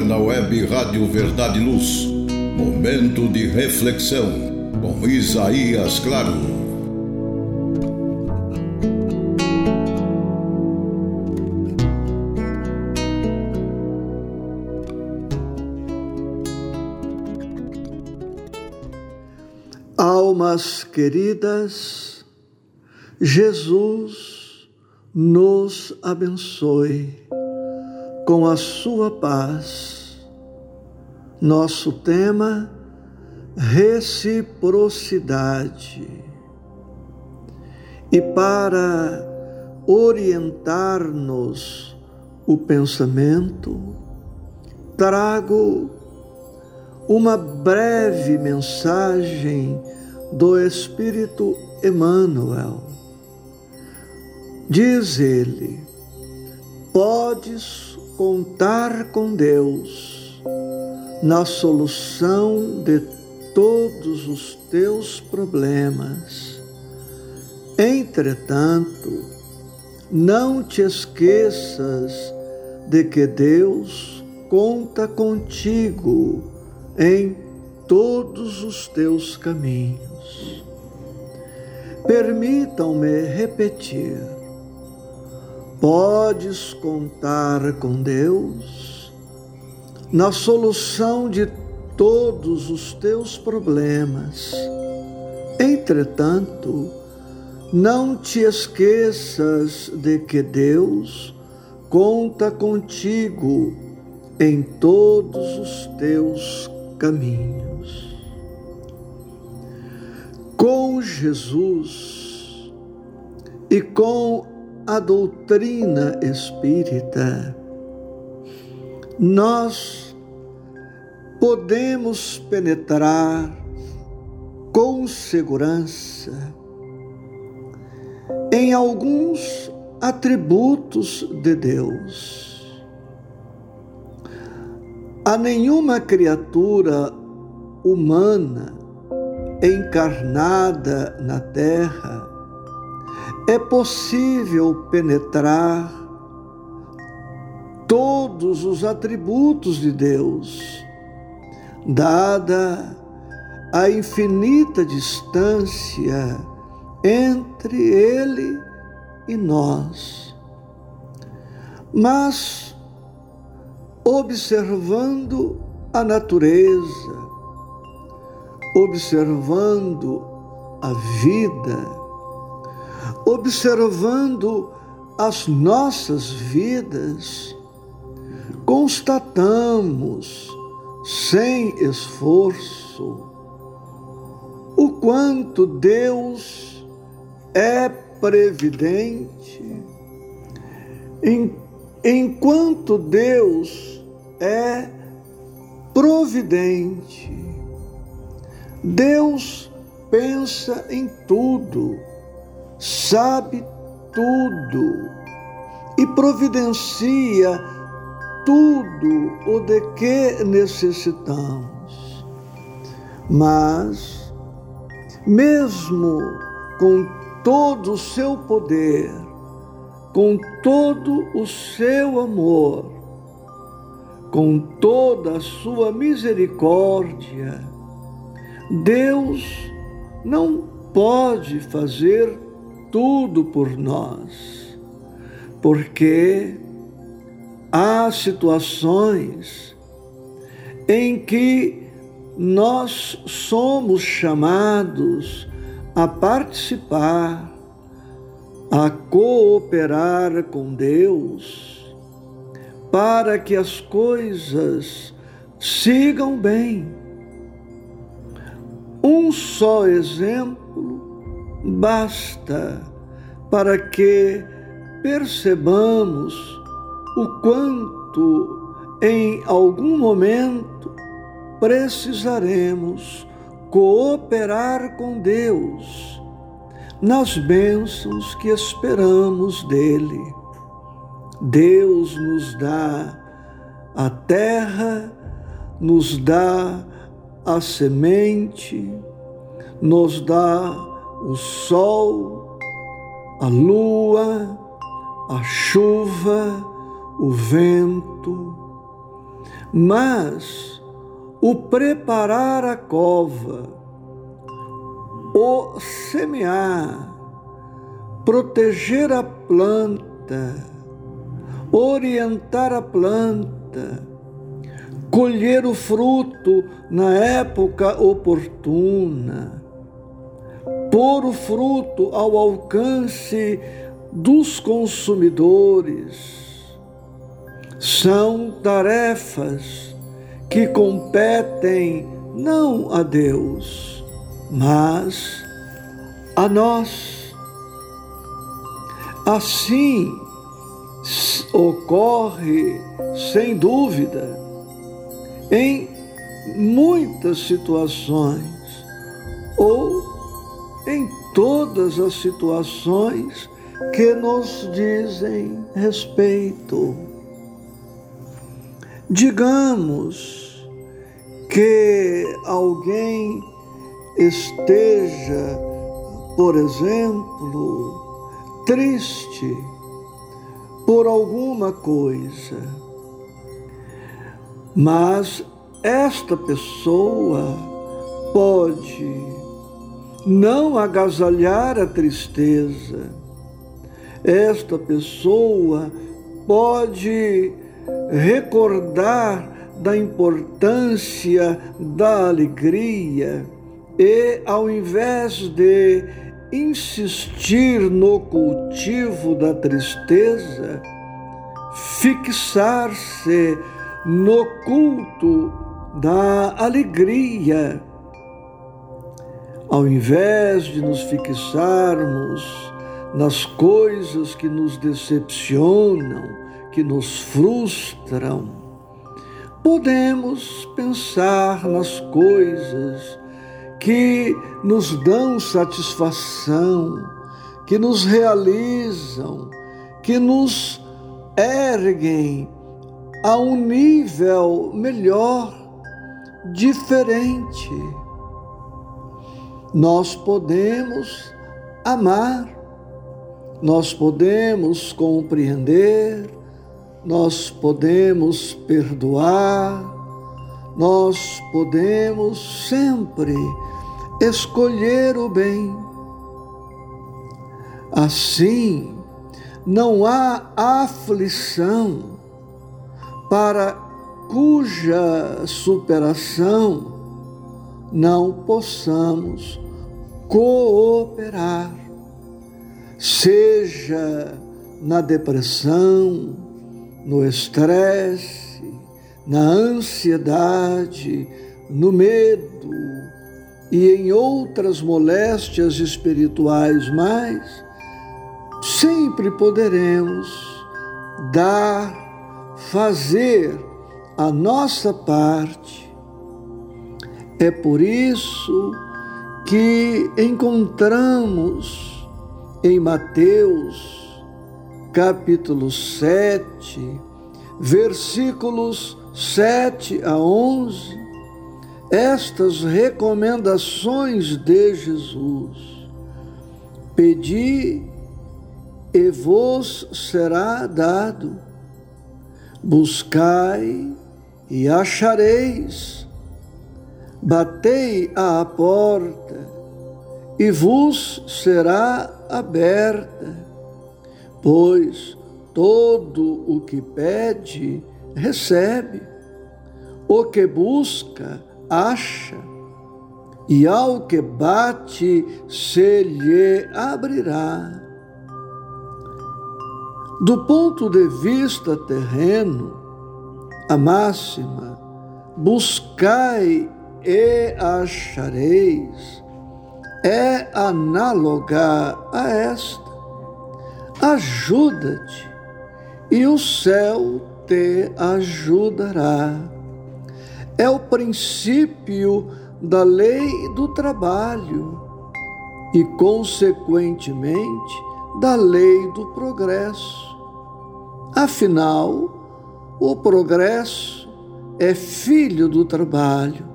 ar na web Rádio Verdade e Luz. Momento de reflexão com Isaías Claro. Almas queridas, Jesus nos abençoe com a sua paz. Nosso tema: reciprocidade. E para orientar-nos o pensamento, trago uma breve mensagem do Espírito Emmanuel. Diz ele: Podes contar com Deus na solução de todos os teus problemas. Entretanto, não te esqueças de que Deus conta contigo em todos os teus caminhos. Permitam-me repetir Podes contar com Deus na solução de todos os teus problemas. Entretanto, não te esqueças de que Deus conta contigo em todos os teus caminhos. Com Jesus e com a doutrina espírita, nós podemos penetrar com segurança em alguns atributos de Deus. A nenhuma criatura humana encarnada na Terra é possível penetrar todos os atributos de Deus, dada a infinita distância entre Ele e nós. Mas, observando a natureza, observando a vida, observando as nossas vidas, constatamos, sem esforço, o quanto Deus é previdente, enquanto Deus é providente. Deus pensa em tudo sabe tudo e providencia tudo o de que necessitamos. Mas, mesmo com todo o seu poder, com todo o seu amor, com toda a sua misericórdia, Deus não pode fazer tudo por nós, porque há situações em que nós somos chamados a participar, a cooperar com Deus, para que as coisas sigam bem. Um só exemplo basta para que percebamos o quanto em algum momento precisaremos cooperar com Deus nas bênçãos que esperamos dele. Deus nos dá a terra, nos dá a semente, nos dá o sol, a lua, a chuva, o vento. mas o preparar a cova, o semear, proteger a planta, orientar a planta, colher o fruto na época oportuna, pôr o fruto ao alcance dos consumidores. São tarefas que competem não a Deus, mas a nós. Assim ocorre, sem dúvida, em muitas situações, ou em todas as situações que nos dizem respeito. Digamos que alguém esteja, por exemplo, triste por alguma coisa, mas esta pessoa pode não agasalhar a tristeza, esta pessoa pode recordar da importância da alegria e, ao invés de insistir no cultivo da tristeza, fixar-se no culto da alegria, ao invés de nos fixarmos nas coisas que nos decepcionam, que nos frustram, podemos pensar nas coisas que nos dão satisfação, que nos realizam, que nos erguem a um nível melhor, diferente. Nós podemos amar, nós podemos compreender, nós podemos perdoar, nós podemos sempre escolher o bem. Assim, não há aflição para cuja superação não possamos cooperar, seja na depressão, no estresse, na ansiedade, no medo e em outras moléstias espirituais mais, sempre poderemos dar fazer a nossa parte. É por isso que encontramos em Mateus, capítulo 7, versículos 7 a 11, estas recomendações de Jesus. Pedi e vos será dado Buscai e achareis, batei à porta e vos será aberta, pois todo o que pede, recebe, o que busca, acha, e ao que bate, se lhe abrirá. Do ponto de vista terreno, a máxima, buscai e achareis, é análoga a esta. Ajuda-te e o céu te ajudará. É o princípio da lei do trabalho e, consequentemente, da lei do progresso. Afinal, o progresso é filho do trabalho,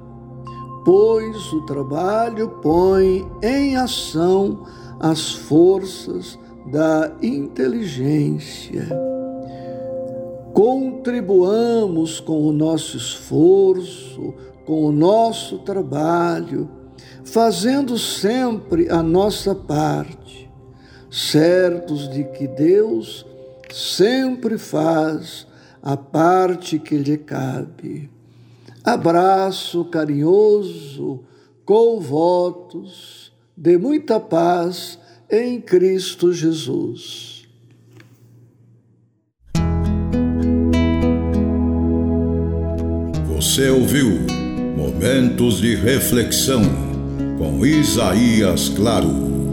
pois o trabalho põe em ação as forças da inteligência. contribuamos com o nosso esforço, com o nosso trabalho, fazendo sempre a nossa parte, certos de que Deus sempre faz a parte que lhe cabe. Abraço carinhoso, com votos de muita paz em Cristo Jesus. Você ouviu Momentos de Reflexão com Isaías Claro.